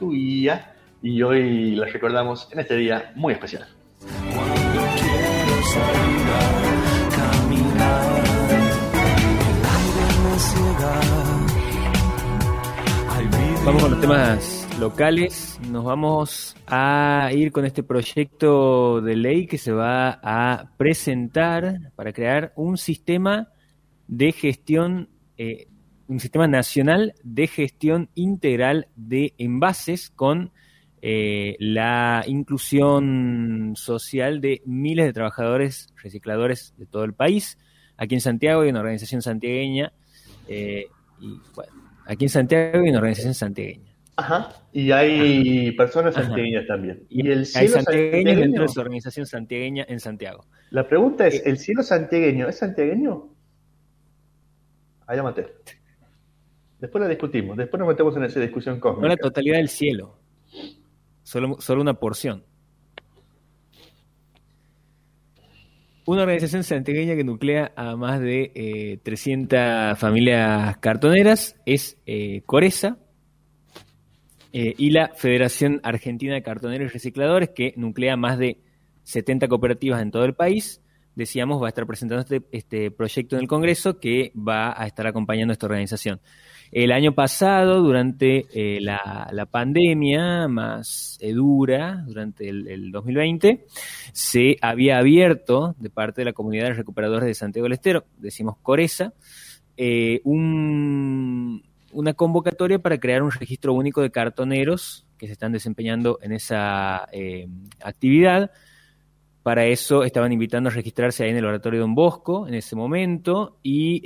y hoy la recordamos en este día muy especial. Vamos con los temas locales. Nos vamos a ir con este proyecto de ley que se va a presentar para crear un sistema de gestión, eh, un sistema nacional de gestión integral de envases con eh, la inclusión social de miles de trabajadores recicladores de todo el país. Aquí en Santiago hay una organización santiagueña eh, y bueno, Aquí en Santiago hay una organización santiagueña. Ajá, y hay personas santiagueñas también. Y el cielo hay santiagueños dentro de su organización santiagueña en Santiago. La pregunta es, eh, ¿el cielo santiagueño es santiagueño? Allá maté. Después la discutimos, después nos metemos en esa discusión cósmica. No la totalidad del cielo, solo, una porción. Una organización santiagueña que nuclea a más de 300 eh, familias cartoneras es eh, Coresa eh, y la Federación Argentina de Cartoneros y Recicladores que nuclea más de 70 cooperativas en todo el país. Decíamos, va a estar presentando este, este proyecto en el Congreso que va a estar acompañando a esta organización. El año pasado, durante eh, la, pandemia más eh, dura, durante el, 2020, se había abierto de parte de la comunidad de recuperadores de Santiago del Estero, decimos Coresa, eh, una convocatoria para crear un registro único de cartoneros que se están desempeñando en esa actividad. Para eso estaban invitando a registrarse ahí en el oratorio Don Bosco en ese momento y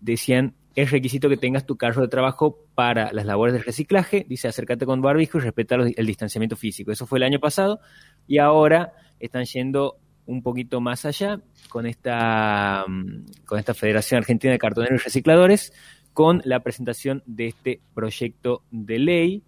decían es requisito que tengas tu carro de trabajo para las labores de reciclaje. Dice, acércate con barbijo y respeta el distanciamiento físico. Eso fue el año pasado y ahora están yendo un poquito más allá con esta, mm, con esta Federación Argentina de Cartoneros y Recicladores con la presentación de este proyecto de ley.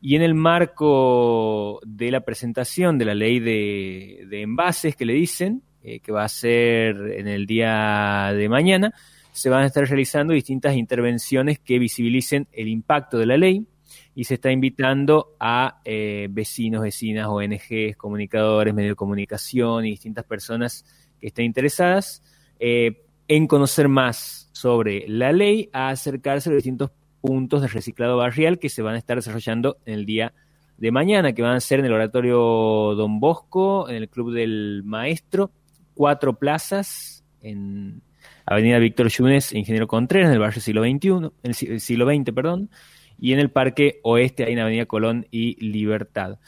Y en el marco de la presentación de la ley de, envases que le dicen, eh, que va a ser en el día de mañana, se van a estar realizando distintas intervenciones que visibilicen el impacto de la ley y se está invitando a eh, vecinos, vecinas, ONGs, comunicadores, medios de comunicación y distintas personas que estén interesadas eh, en conocer más sobre la ley, a acercarse a los distintos puntos de reciclado barrial que se van a estar desarrollando en el día de mañana, que van a ser en el Oratorio Don Bosco, en el Club del Maestro, cuatro plazas en Avenida Víctor Yunes, Ingeniero Contreras, en el barrio siglo XXI, el siglo XX, perdón, y en el Parque Oeste, ahí en Avenida Colón y Libertad.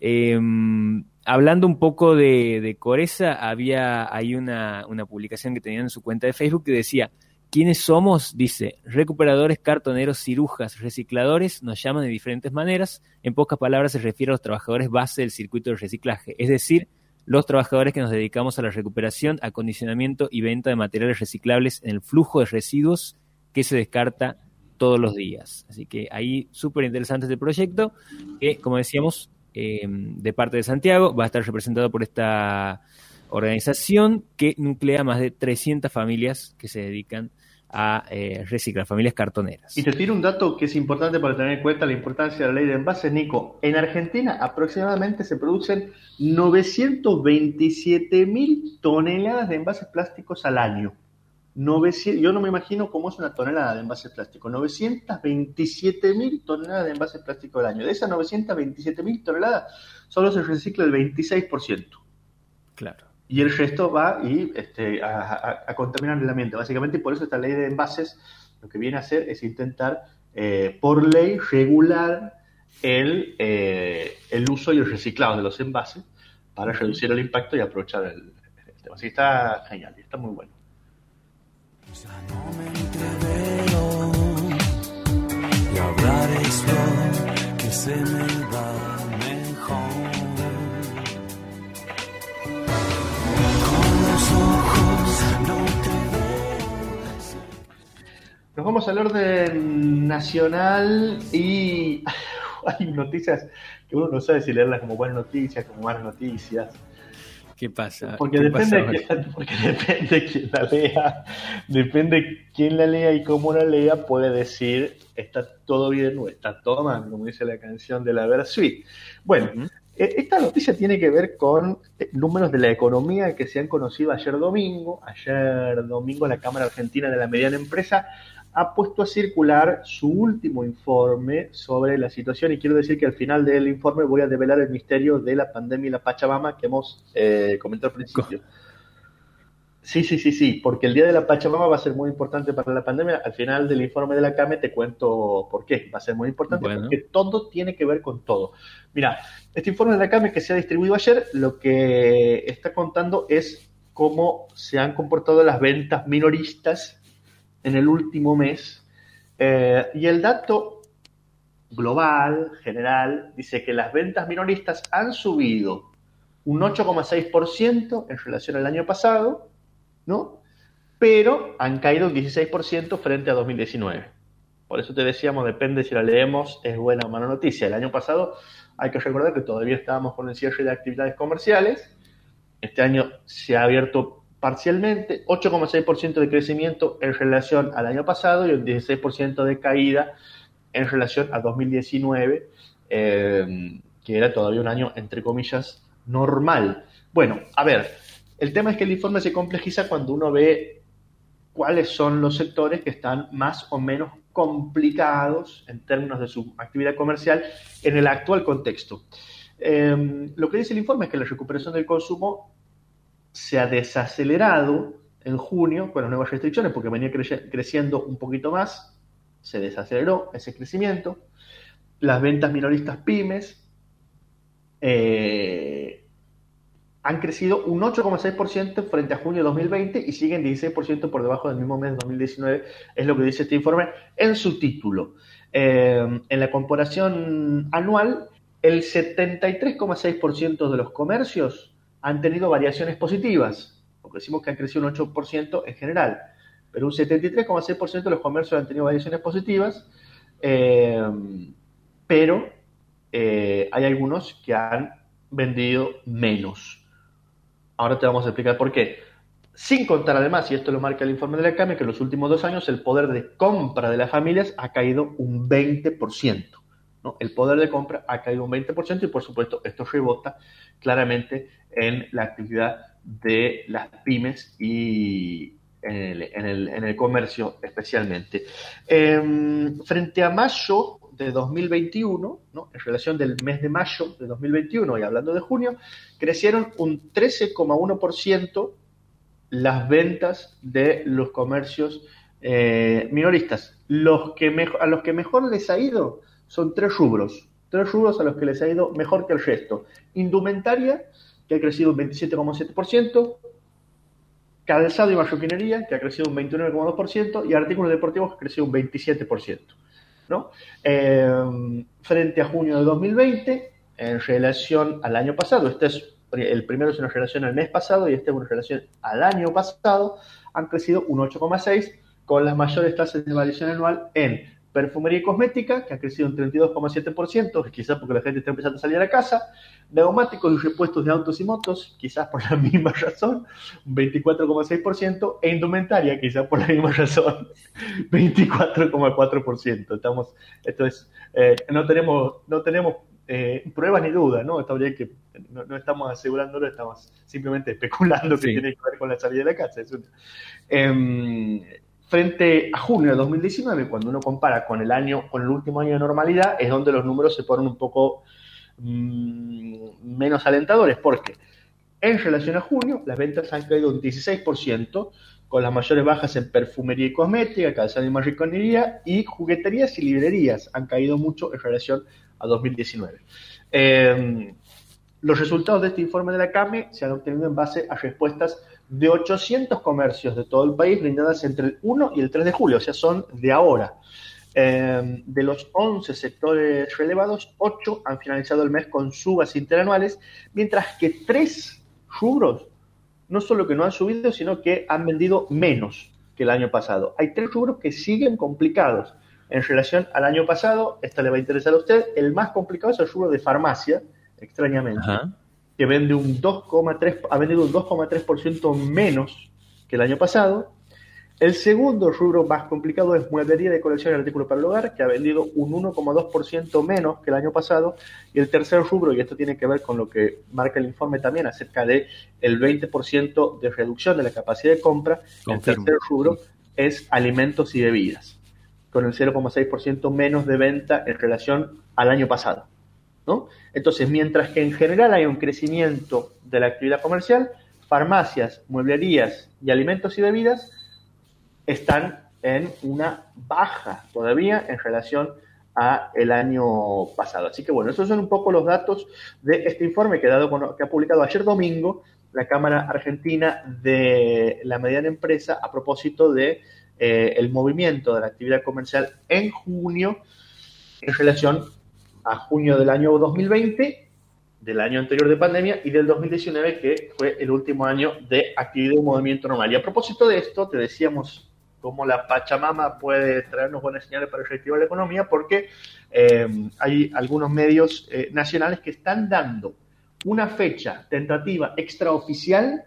Em, hablando un poco de, de Coreza, había hay una, una publicación que tenían en su cuenta de Facebook que decía, ¿Quiénes somos? Dice, recuperadores, cartoneros, cirujas, recicladores, nos llaman de diferentes maneras. En pocas palabras se refiere a los trabajadores base del circuito de reciclaje, es decir, los trabajadores que nos dedicamos a la recuperación, acondicionamiento y venta de materiales reciclables en el flujo de residuos que se descarta todos los días. Así que ahí súper interesante este proyecto, que como decíamos, em, de parte de Santiago, va a estar representado por esta organización que nuclea más de 300 familias que se dedican a eh, reciclar, familias cartoneras. Y te tiro un dato que es importante para tener en cuenta la importancia de la ley de envases, Nico. En Argentina aproximadamente se producen 927 mil toneladas de envases plásticos al año. yo no me imagino cómo es una tonelada de envases plásticos. 927 mil toneladas de envases plásticos al año. De esas 927 mil toneladas, solo se recicla el 26%. Claro y el resto va y, este, a, contaminar el ambiente. Básicamente, y por eso esta ley de envases lo que viene a hacer es intentar, eh, por ley, regular el, eh, el uso y el reciclado de los envases para reducir el impacto y aprovechar el, tema. Así que está genial y está muy bueno. y hablar es que se me vamos al orden nacional y hay noticias que uno no sabe si leerlas como buenas noticias, como malas noticias. ¿Qué pasa? Porque, depende, de quién, porque depende quién la lea, depende quién la lea y cómo la lea, puede decir está todo bien o está todo mal, como dice la canción de la Versuit. Bueno, e, esta noticia tiene que ver con eh, números de la economía que se han conocido ayer domingo. Ayer domingo la Cámara Argentina de la Mediana Empresa ha puesto a circular su último informe sobre la situación y quiero decir que al final del informe voy a develar el misterio de la pandemia y la Pachamama que hemos eh, comentado al principio. Sí, sí, sí, sí, porque el día de la Pachamama va a ser muy importante para la pandemia. Al final del informe de la CAME te cuento por qué. Va a ser muy importante porque todo tiene que ver con todo. Mira, este informe de la CAME que se ha distribuido ayer, lo que está contando es cómo se han comportado las ventas minoristas en el último mes. Eh, y el dato global, general, dice que las ventas minoristas han subido un 8,6% en relación al año pasado, ¿no? Pero han caído un 16% frente a 2019. Por eso te decíamos, depende si la leemos, es buena o mala noticia. El año pasado hay que recordar que todavía estábamos con el cierre de actividades comerciales. Este año se ha abierto parcialmente, 8,6% de crecimiento en relación al año pasado y un 16% de caída en relación a 2019, eh, que era todavía un año, entre comillas, normal. Bueno, a ver, el tema es que el informe se complejiza cuando uno ve cuáles son los sectores que están más o menos complicados en términos de su actividad comercial en el actual contexto. Eh, lo que dice el informe es que la recuperación del consumo se ha desacelerado en junio con las nuevas restricciones porque venía creciendo un poquito más, se desaceleró ese crecimiento. Las ventas minoristas pymes eh, han crecido un 8,6% frente a junio de 2020 y siguen 16% por debajo del mismo mes de 2019, es lo que dice este informe en su título. Eh, en la comparación anual, el 73,6% de los comercios han tenido variaciones positivas, porque decimos que han crecido un 8% en general, pero un 73,6% de los comercios han tenido variaciones positivas, eh, pero eh, hay algunos que han vendido menos. Ahora te vamos a explicar por qué. Sin contar además, y esto lo marca el informe de la CAME, que en los últimos dos años el poder de compra de las familias ha caído un 20%. ¿No? El poder de compra ha caído un 20% y por supuesto esto rebota claramente en la actividad de las pymes y en el, comercio especialmente. Em, frente a mayo de 2021, en relación del mes de mayo de 2021 y hablando de junio, crecieron un 13,1% las ventas de los comercios eh, minoristas. Los que a los que mejor les ha ido son tres rubros, tres rubros a los que les ha ido mejor que el resto. Indumentaria, que ha crecido un 27,7%, calzado y marroquinería, que ha crecido un 29,2%, y artículos deportivos, que ha crecido un 27%. ¿no? Eh, frente a junio de 2020, en relación al año pasado, este es el primero es una relación al mes pasado y este es una relación al año pasado, han crecido un 8,6 con las mayores tasas de variación anual en perfumería y cosmética, que ha crecido un 32,7%, quizás porque la gente está empezando a salir a casa, neumáticos y repuestos de autos y motos, quizás por la misma razón, un 24,6%, e indumentaria, quizás por la misma razón, 24,4%. Estamos, esto es, eh, no tenemos, no tenemos eh, pruebas ni dudas, ¿no? Bien que no, estamos asegurándolo, estamos simplemente especulando que tiene que ver con la salida de la casa. Es em, frente a junio de 2019, cuando uno compara con el año, con el último año de normalidad, es donde los números se ponen un poco mm, menos alentadores, porque en relación a junio, las ventas han caído un 16%, con las mayores bajas en perfumería y cosmética, calzado y marriconería, y jugueterías y librerías han caído mucho en relación a 2019. Em, los resultados de este informe de la CAME se han obtenido en base a respuestas de 800 comercios de todo el país brindadas entre el 1 y el 3 de julio, o sea, son de ahora. Eh, de los 11 sectores relevados, 8 han finalizado el mes con subas interanuales, mientras que 3 rubros no solo que no han subido, sino que han vendido menos que el año pasado. Hay 3 rubros que siguen complicados. En relación al año pasado, esta le va a interesar a usted, el más complicado es el rubro de farmacia, extrañamente. Que vende un 2,3, ha vendido un 2,3% menos que el año pasado. El segundo rubro más complicado es mueblería, decoración y artículos para el hogar, que ha vendido un 1,2% menos que el año pasado. Y el tercer rubro, y esto tiene que ver con lo que marca el informe también acerca de el 20% de reducción de la capacidad de compra, el tercer rubro es alimentos y bebidas, con el 0,6% menos de venta en relación al año pasado. Entonces, mientras que en general hay un crecimiento de la actividad comercial, farmacias, mueblerías y alimentos y bebidas están en una baja todavía en relación a el año pasado. Así que bueno, esos son un poco los datos de este informe que ha publicado ayer domingo la Cámara Argentina de la Mediana Empresa a propósito de eh, el movimiento de la actividad comercial en junio en relación a junio del año 2020, del año anterior de pandemia y del 2019 que fue el último año de actividad y movimiento normal. Y a propósito de esto, te decíamos cómo la Pachamama puede traernos buenas señales para reactivar la economía, porque eh, hay algunos medios eh, nacionales que están dando una fecha tentativa extraoficial,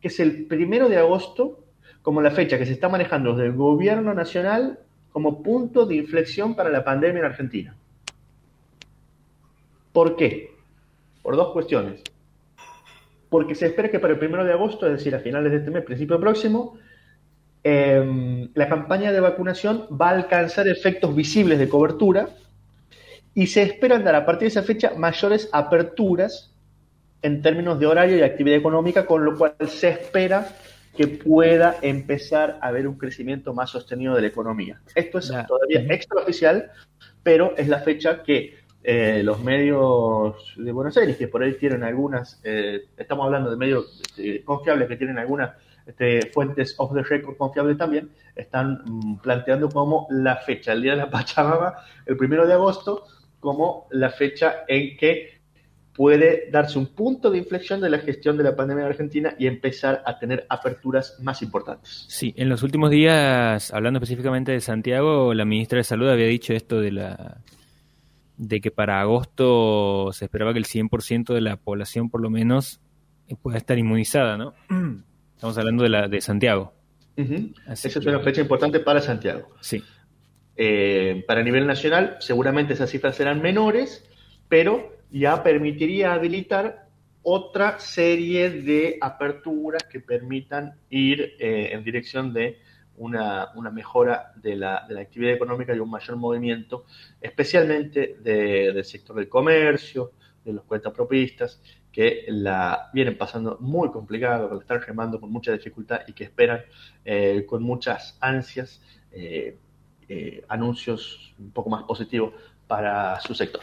que es el primero de agosto, como la fecha que se está manejando desde el gobierno nacional como punto de inflexión para la pandemia en Argentina. ¿Por qué? Por dos cuestiones. Porque se espera que para el primero de agosto, es decir, a finales de este mes, principio próximo, Em, la campaña de vacunación va a alcanzar efectos visibles de cobertura y se esperan dar a partir de esa fecha mayores aperturas en términos de horario y actividad económica, con lo cual se espera que pueda empezar a haber un crecimiento más sostenido de la economía. Esto es todavía extraoficial, pero es la fecha que eh, los medios de Buenos Aires, que por ahí tienen algunas, eh, estamos hablando de medios este, confiables que tienen algunas este, fuentes off the record confiables también, están mm, planteando como la fecha, el día de la Pachamama, el primero de agosto, como la fecha en que puede darse un punto de inflexión de la gestión de la pandemia en Argentina y empezar a tener aperturas más importantes. Sí, en los últimos días, hablando específicamente de Santiago, la ministra de Salud había dicho esto de la de que para agosto se esperaba que el 100% de la población por lo menos pueda estar inmunizada, ¿no? Estamos hablando de, la, de Santiago. Esa es una fecha importante para Santiago. Sí. Eh, para nivel nacional, seguramente esas cifras serán menores, pero ya permitiría habilitar otra serie de aperturas que permitan ir eh, en dirección de una, mejora de la, de la, actividad económica y un mayor movimiento, especialmente del sector del comercio, de los cuentapropistas que la vienen pasando muy complicado, que la están remando con mucha dificultad y que esperan eh, con muchas ansias eh, eh, anuncios un poco más positivos para su sector.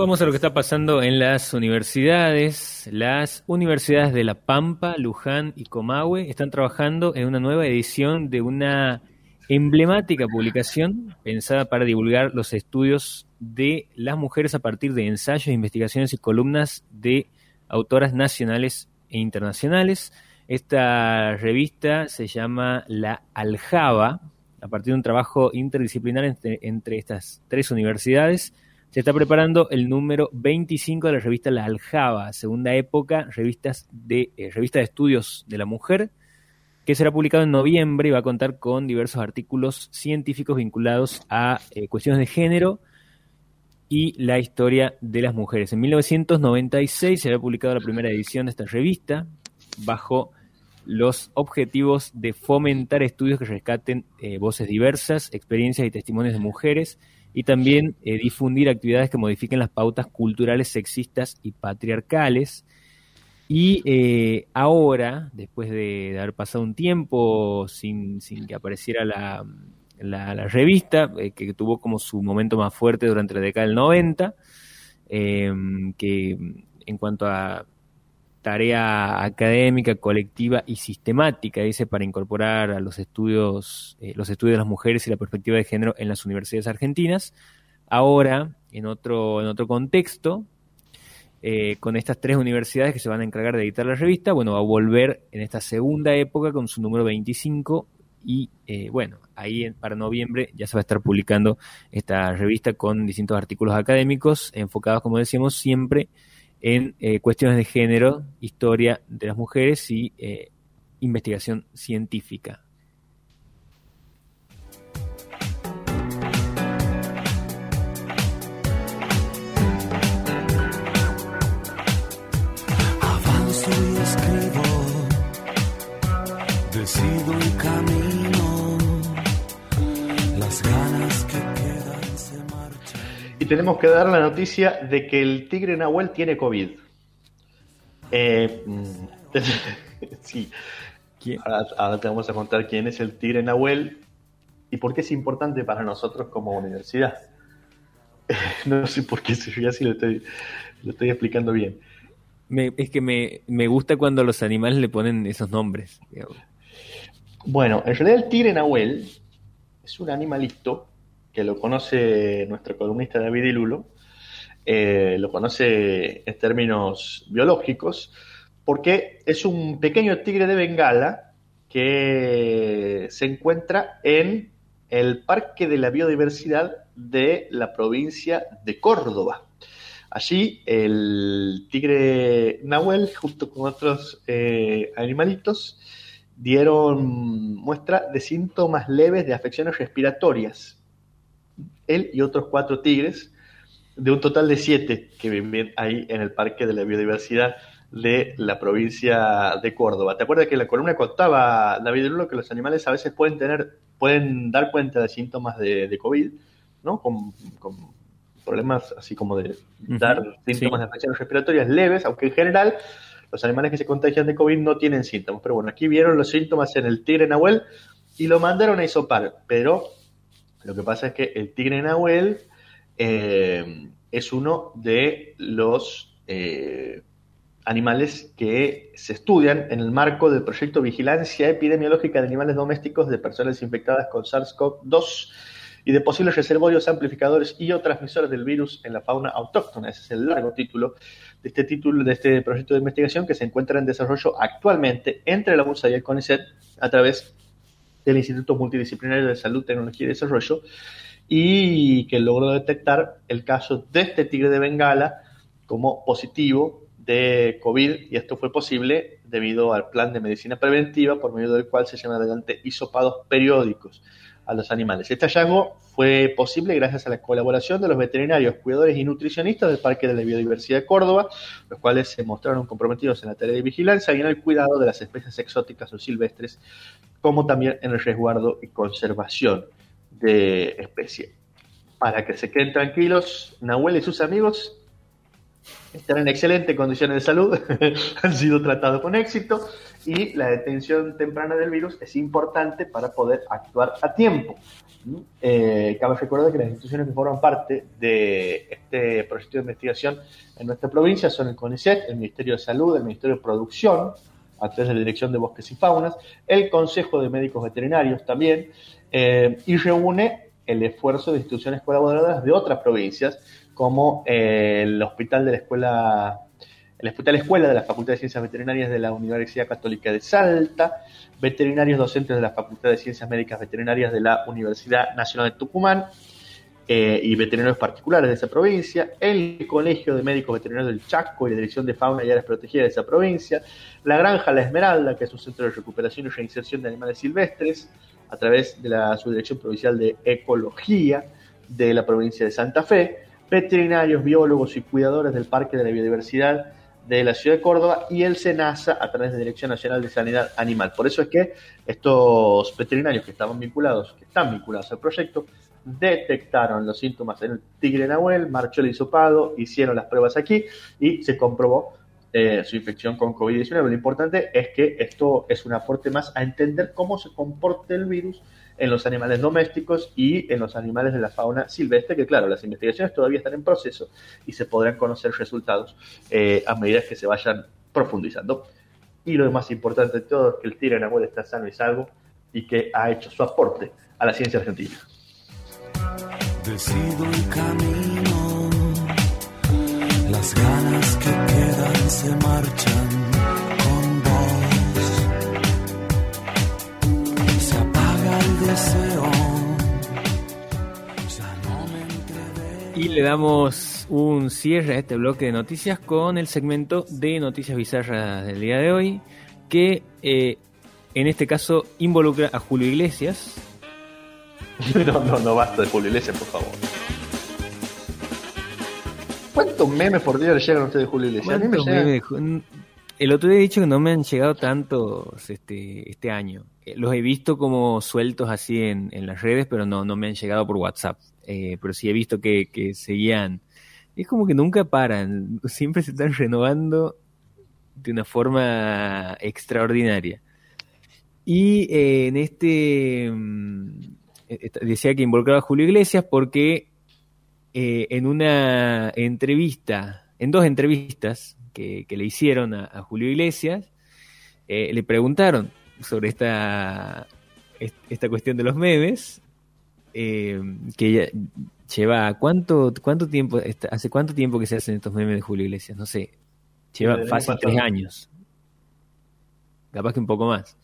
Vamos a lo que está pasando en las universidades. Las universidades de La Pampa, Luján y Comahue están trabajando en una nueva edición de una emblemática publicación pensada para divulgar los estudios de las mujeres a partir de ensayos, investigaciones y columnas de autoras nacionales e internacionales. Esta revista se llama La Aljaba, a partir de un trabajo interdisciplinar entre, entre estas tres universidades se está preparando el número 25 de la revista La Aljaba, segunda época, revistas de, eh, revista de estudios de la mujer, que será publicado en noviembre y va a contar con diversos artículos científicos vinculados a eh, cuestiones de género y la historia de las mujeres. En 1996 se había publicado la primera edición de esta revista bajo los objetivos de fomentar estudios que rescaten eh, voces diversas, experiencias y testimonios de mujeres y también eh, difundir actividades que modifiquen las pautas culturales sexistas y patriarcales. Y eh, ahora, después de, haber pasado un tiempo sin, que apareciera la, revista, eh, que tuvo como su momento más fuerte durante la década del 90, que en cuanto a tarea académica, colectiva y sistemática, dice, para incorporar a los estudios, eh, los estudios de las mujeres y la perspectiva de género en las universidades argentinas. Ahora en otro, en otro contexto, eh, con estas tres universidades que se van a encargar de editar la revista, bueno, va a volver en esta segunda época con su número 25 y eh, bueno, ahí en- para noviembre ya se va a estar publicando esta revista con distintos artículos académicos enfocados, como decíamos, siempre en eh, cuestiones de género, historia de las mujeres y eh, investigación científica. Avanzo y escribo, decido camino, Y tenemos que dar la noticia de que el tigre Nahuel tiene COVID. Eh, mm, sí, ahora, ahora te vamos a contar quién es el tigre Nahuel y por qué es importante para nosotros como universidad. No sé por qué, si ya sí lo estoy, lo estoy explicando bien. Me- es que me, me gusta cuando los animales le ponen esos nombres. digamos. Bueno, en realidad el tigre Nahuel es un animalito que lo conoce nuestro columnista David Ilulo, eh, lo conoce en términos biológicos, porque es un pequeño tigre de Bengala que se encuentra en el Parque de la Biodiversidad de la provincia de Córdoba. Allí el tigre Nahuel, junto con otros eh, animalitos, dieron muestra de síntomas leves de afecciones respiratorias. Él y otros cuatro tigres, de un total de siete que viven ahí en el Parque de la Biodiversidad de la provincia de Córdoba. ¿Te acuerdas que en la columna contaba David Lulo que los animales a veces pueden tener, pueden dar cuenta de síntomas de, de COVID, ¿no? Con, con problemas así como de dar síntomas sí. de afecciones respiratorias leves, aunque en general los animales que se contagian de COVID no tienen síntomas. Pero bueno, aquí vieron los síntomas en el tigre Nahuel y lo mandaron a hisopar. Pero lo que pasa es que el tigre Nahuel eh, es uno de los eh, animales que se estudian en el marco del proyecto Vigilancia Epidemiológica de Animales Domésticos de Personas Infectadas con SARS-CoV-2 y de posibles reservorios, amplificadores y o transmisores del virus en la fauna autóctona. Ese es el largo título de este título de este proyecto de investigación que se encuentra en desarrollo actualmente entre la UNSA y el CONICET a través del Instituto Multidisciplinario de Salud, Tecnología y Desarrollo y que logró detectar el caso de este tigre de Bengala como positivo de COVID y esto fue posible debido al plan de medicina preventiva por medio del cual se llevan adelante hisopados periódicos a los animales. Este hallazgo fue posible gracias a la colaboración de los veterinarios, cuidadores y nutricionistas del Parque de la Biodiversidad de Córdoba, los cuales se mostraron comprometidos en la tarea de vigilancia y en el cuidado de las especies exóticas o silvestres, como también en el resguardo y conservación de especies. Para que se queden tranquilos, Nahuel y sus amigos están en excelentes condiciones de salud, han sido tratados con éxito y la detención temprana del virus es importante para poder actuar a tiempo. Eh, cabe recordar que las instituciones que forman parte de este proyecto de investigación en nuestra provincia son el CONICET, el Ministerio de Salud, el Ministerio de Producción, a través de la Dirección de Bosques y Faunas, el Consejo de Médicos Veterinarios también, eh, y reúne el esfuerzo de instituciones colaboradoras de otras provincias, como eh, el Hospital de la Escuela, el Hospital Escuela de la Facultad de Ciencias Veterinarias de la Universidad Católica de Salta, veterinarios docentes de la Facultad de Ciencias Médicas Veterinarias de la Universidad Nacional de Tucumán, eh, y veterinarios particulares de esa provincia, el Colegio de Médicos Veterinarios del Chaco y la Dirección de Fauna y Áreas Protegidas de esa provincia, la Granja La Esmeralda, que es un centro de recuperación y reinserción de animales silvestres, a través de la Subdirección Provincial de Ecología de la provincia de Santa Fe, veterinarios, biólogos y cuidadores del Parque de la Biodiversidad de la ciudad de Córdoba y el SENASA a través de la Dirección Nacional de Sanidad Animal. Por eso es que estos veterinarios que estaban vinculados, que están vinculados al proyecto, detectaron los síntomas en el tigre Nahuel, marchó el hisopado, hicieron las pruebas aquí y se comprobó eh, su infección con COVID-19. Lo importante es que esto es un aporte más a entender cómo se comporta el virus en los animales domésticos y en los animales de la fauna silvestre, que claro, las investigaciones todavía están en proceso y se podrán conocer resultados eh, a medida que se vayan profundizando. Y lo más importante de todo es que el tigre Nahuel está sano y salvo y que ha hecho su aporte a la ciencia argentina. Decido un camino, Las ganas que quedan se marchan con vos. El. Y le damos un cierre a este bloque de noticias con el segmento de noticias bizarras del día de hoy, que eh, en este caso involucra a Julio Iglesias. No, no, no basta de Julio Iglesias, por favor. ¿Cuántos memes por día le llegan a ustedes de Julio Iglesias? A mí me ¿Cuántos llegan- memes de Ju- El otro día he dicho que no me han llegado tantos este, este año. Eh, Los he visto como sueltos así en, en las redes, pero no, no me han llegado por WhatsApp. Eh, pero sí he visto que, que seguían. Es como que nunca paran, siempre se están renovando de una forma extraordinaria. Y eh, en este mm, decía que involucraba a Julio Iglesias porque eh, en una entrevista, en dos entrevistas que, que le hicieron a, a Julio Iglesias, eh, le preguntaron sobre esta, est- esta cuestión de los memes, eh, que lleva, ¿cuánto, cuánto tiempo, hace cuánto tiempo que se hacen estos memes de Julio Iglesias? No sé, lleva fácil tres años, capaz que un poco más.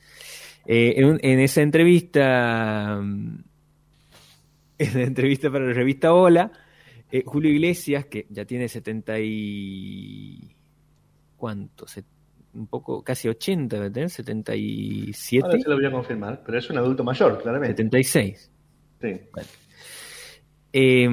Eh, en, esa entrevista, en la entrevista para la revista Hola, eh, Julio Iglesias, que ya tiene 70 y... ¿Cuánto? Se- un poco, casi 80, debe tener, 77, Ahora se lo voy a confirmar, pero es un adulto mayor, claramente. 76. Sí. Eh,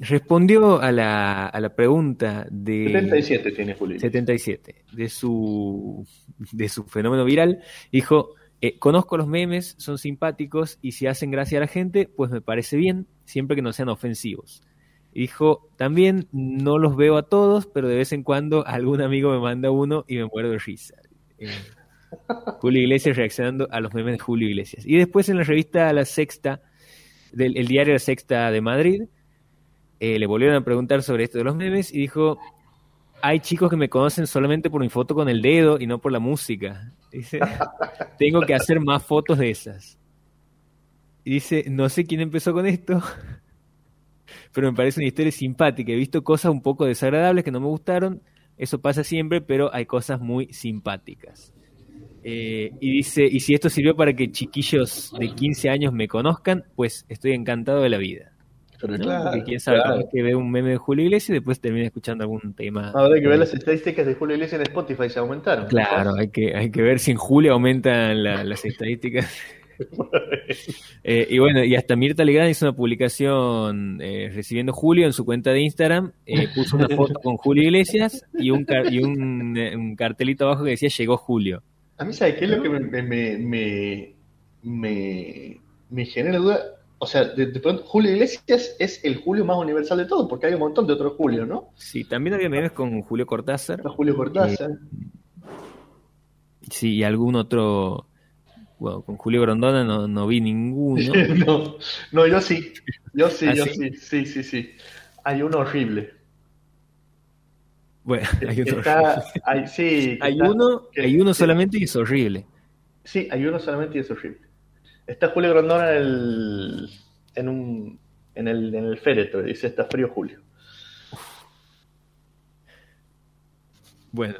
respondió a la, a la pregunta de... 77 tiene Julio Iglesias. 77, de su, de su fenómeno viral, dijo, eh, conozco los memes, son simpáticos y si hacen gracia a la gente, pues me parece bien, siempre que no sean ofensivos. Dijo, también no los veo a todos, pero de vez en cuando algún amigo me manda uno y me muero de risa. Eh, Julio Iglesias reaccionando a los memes de Julio Iglesias. Y después en la revista La Sexta, del el diario La Sexta de Madrid, eh, le volvieron a preguntar sobre esto de los memes y dijo, hay chicos que me conocen solamente por mi foto con el dedo y no por la música. Dice, tengo que hacer más fotos de esas. Y dice, no sé quién empezó con esto, pero me parece una historia simpática. He visto cosas un poco desagradables que no me gustaron. Eso pasa siempre, pero hay cosas muy simpáticas. Eh, y dice, y si esto sirvió para que chiquillos de 15 años me conozcan, pues estoy encantado de la vida. Pero claro, Porque quién sabe, claro. que ve un meme de Julio Iglesias y después termina escuchando algún tema. Hay que ver las estadísticas de Julio Iglesias en Spotify, se aumentaron. Claro, hay que, hay que ver si en julio aumentan la- las estadísticas. Eh, y bueno, y hasta Mirta Legrand hizo una publicación eh, recibiendo Julio en su cuenta de Instagram, eh, puso una foto con Julio Iglesias y un, car- y un, un cartelito abajo que decía llegó Julio. A mí, ¿sabes qué es lo que me, me, me- me genera duda? O sea, de, de pronto, Julio Iglesias es el Julio más universal de todos, porque hay un montón de otros Julio, ¿no? Sí, también había memes con Julio Cortázar, Julio Cortázar. sí, y algún otro, bueno, con Julio Grondona no, no vi ninguno. no, no, yo sí. Yo sí, ¿Ah, yo sí? sí? sí, sí, sí. Hay uno horrible. Bueno, hay uno, Está, hay, sí, hay está- uno, que- hay uno solamente y es horrible. Sí, hay uno solamente y es horrible. Está Julio Grondona en el, en un, en el, en el féretro, dice, está frío Julio. Bueno.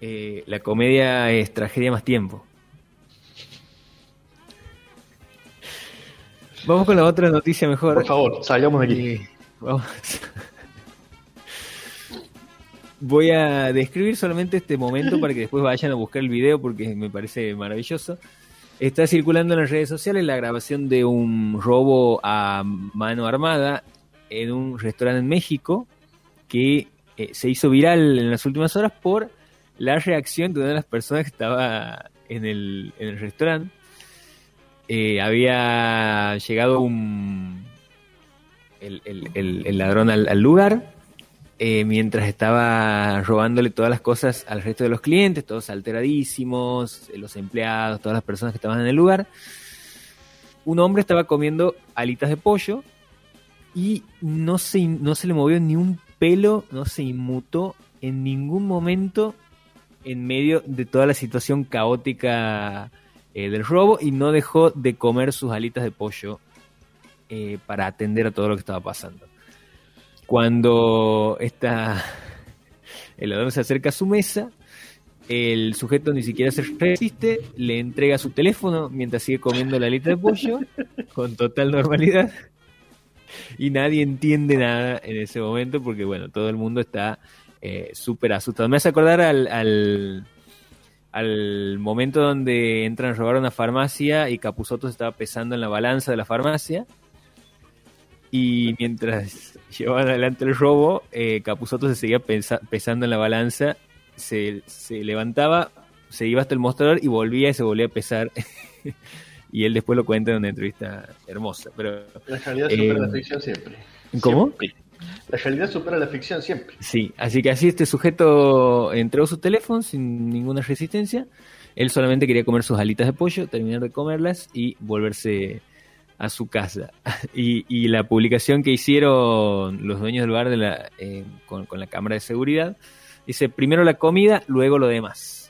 Eh, la comedia es tragedia más tiempo. Vamos con la otra noticia mejor. Por favor, salgamos de aquí. Eh, vamos. Voy a describir solamente este momento para que después vayan a buscar el video porque me parece maravilloso. Está circulando en las redes sociales la grabación de un robo a mano armada en un restaurante en México que eh, se hizo viral en las últimas horas por la reacción de una de las personas que estaba en el, restaurante. Eh, había llegado un, el, ladrón al lugar eh, mientras estaba robándole todas las cosas al resto de los clientes, todos alteradísimos, eh, los empleados, todas las personas que estaban en el lugar. Un hombre estaba comiendo alitas de pollo y no se, no se le movió ni un pelo, no se inmutó en ningún momento en medio de toda la situación caótica eh, del robo y no dejó de comer sus alitas de pollo para atender a todo lo que estaba pasando. Cuando está el ladrón se acerca a su mesa, el sujeto ni siquiera se resiste, le entrega su teléfono mientras sigue comiendo la alita de pollo con total normalidad. Y nadie entiende nada en ese momento porque, bueno, todo el mundo está eh, súper asustado. Me hace acordar al, al, al momento donde entran a robar una farmacia y Capuzoto se estaba pesando en la balanza de la farmacia. Y mientras llevaban adelante el robo, eh, Capuzoto se seguía pesa- pesando en la balanza, se, se levantaba, se iba hasta el mostrador y volvía y se volvía a pesar. y él después lo cuenta en una entrevista hermosa. Pero La realidad Eh, supera la ficción siempre. ¿cómo? Siempre. La realidad supera la ficción siempre. Sí, así que así este sujeto entregó su teléfono sin ninguna resistencia. Él solamente quería comer sus alitas de pollo, terminar de comerlas y volverse a su casa. Y, y la publicación que hicieron los dueños del bar de la, eh, con, con la cámara de seguridad dice primero la comida, luego lo demás.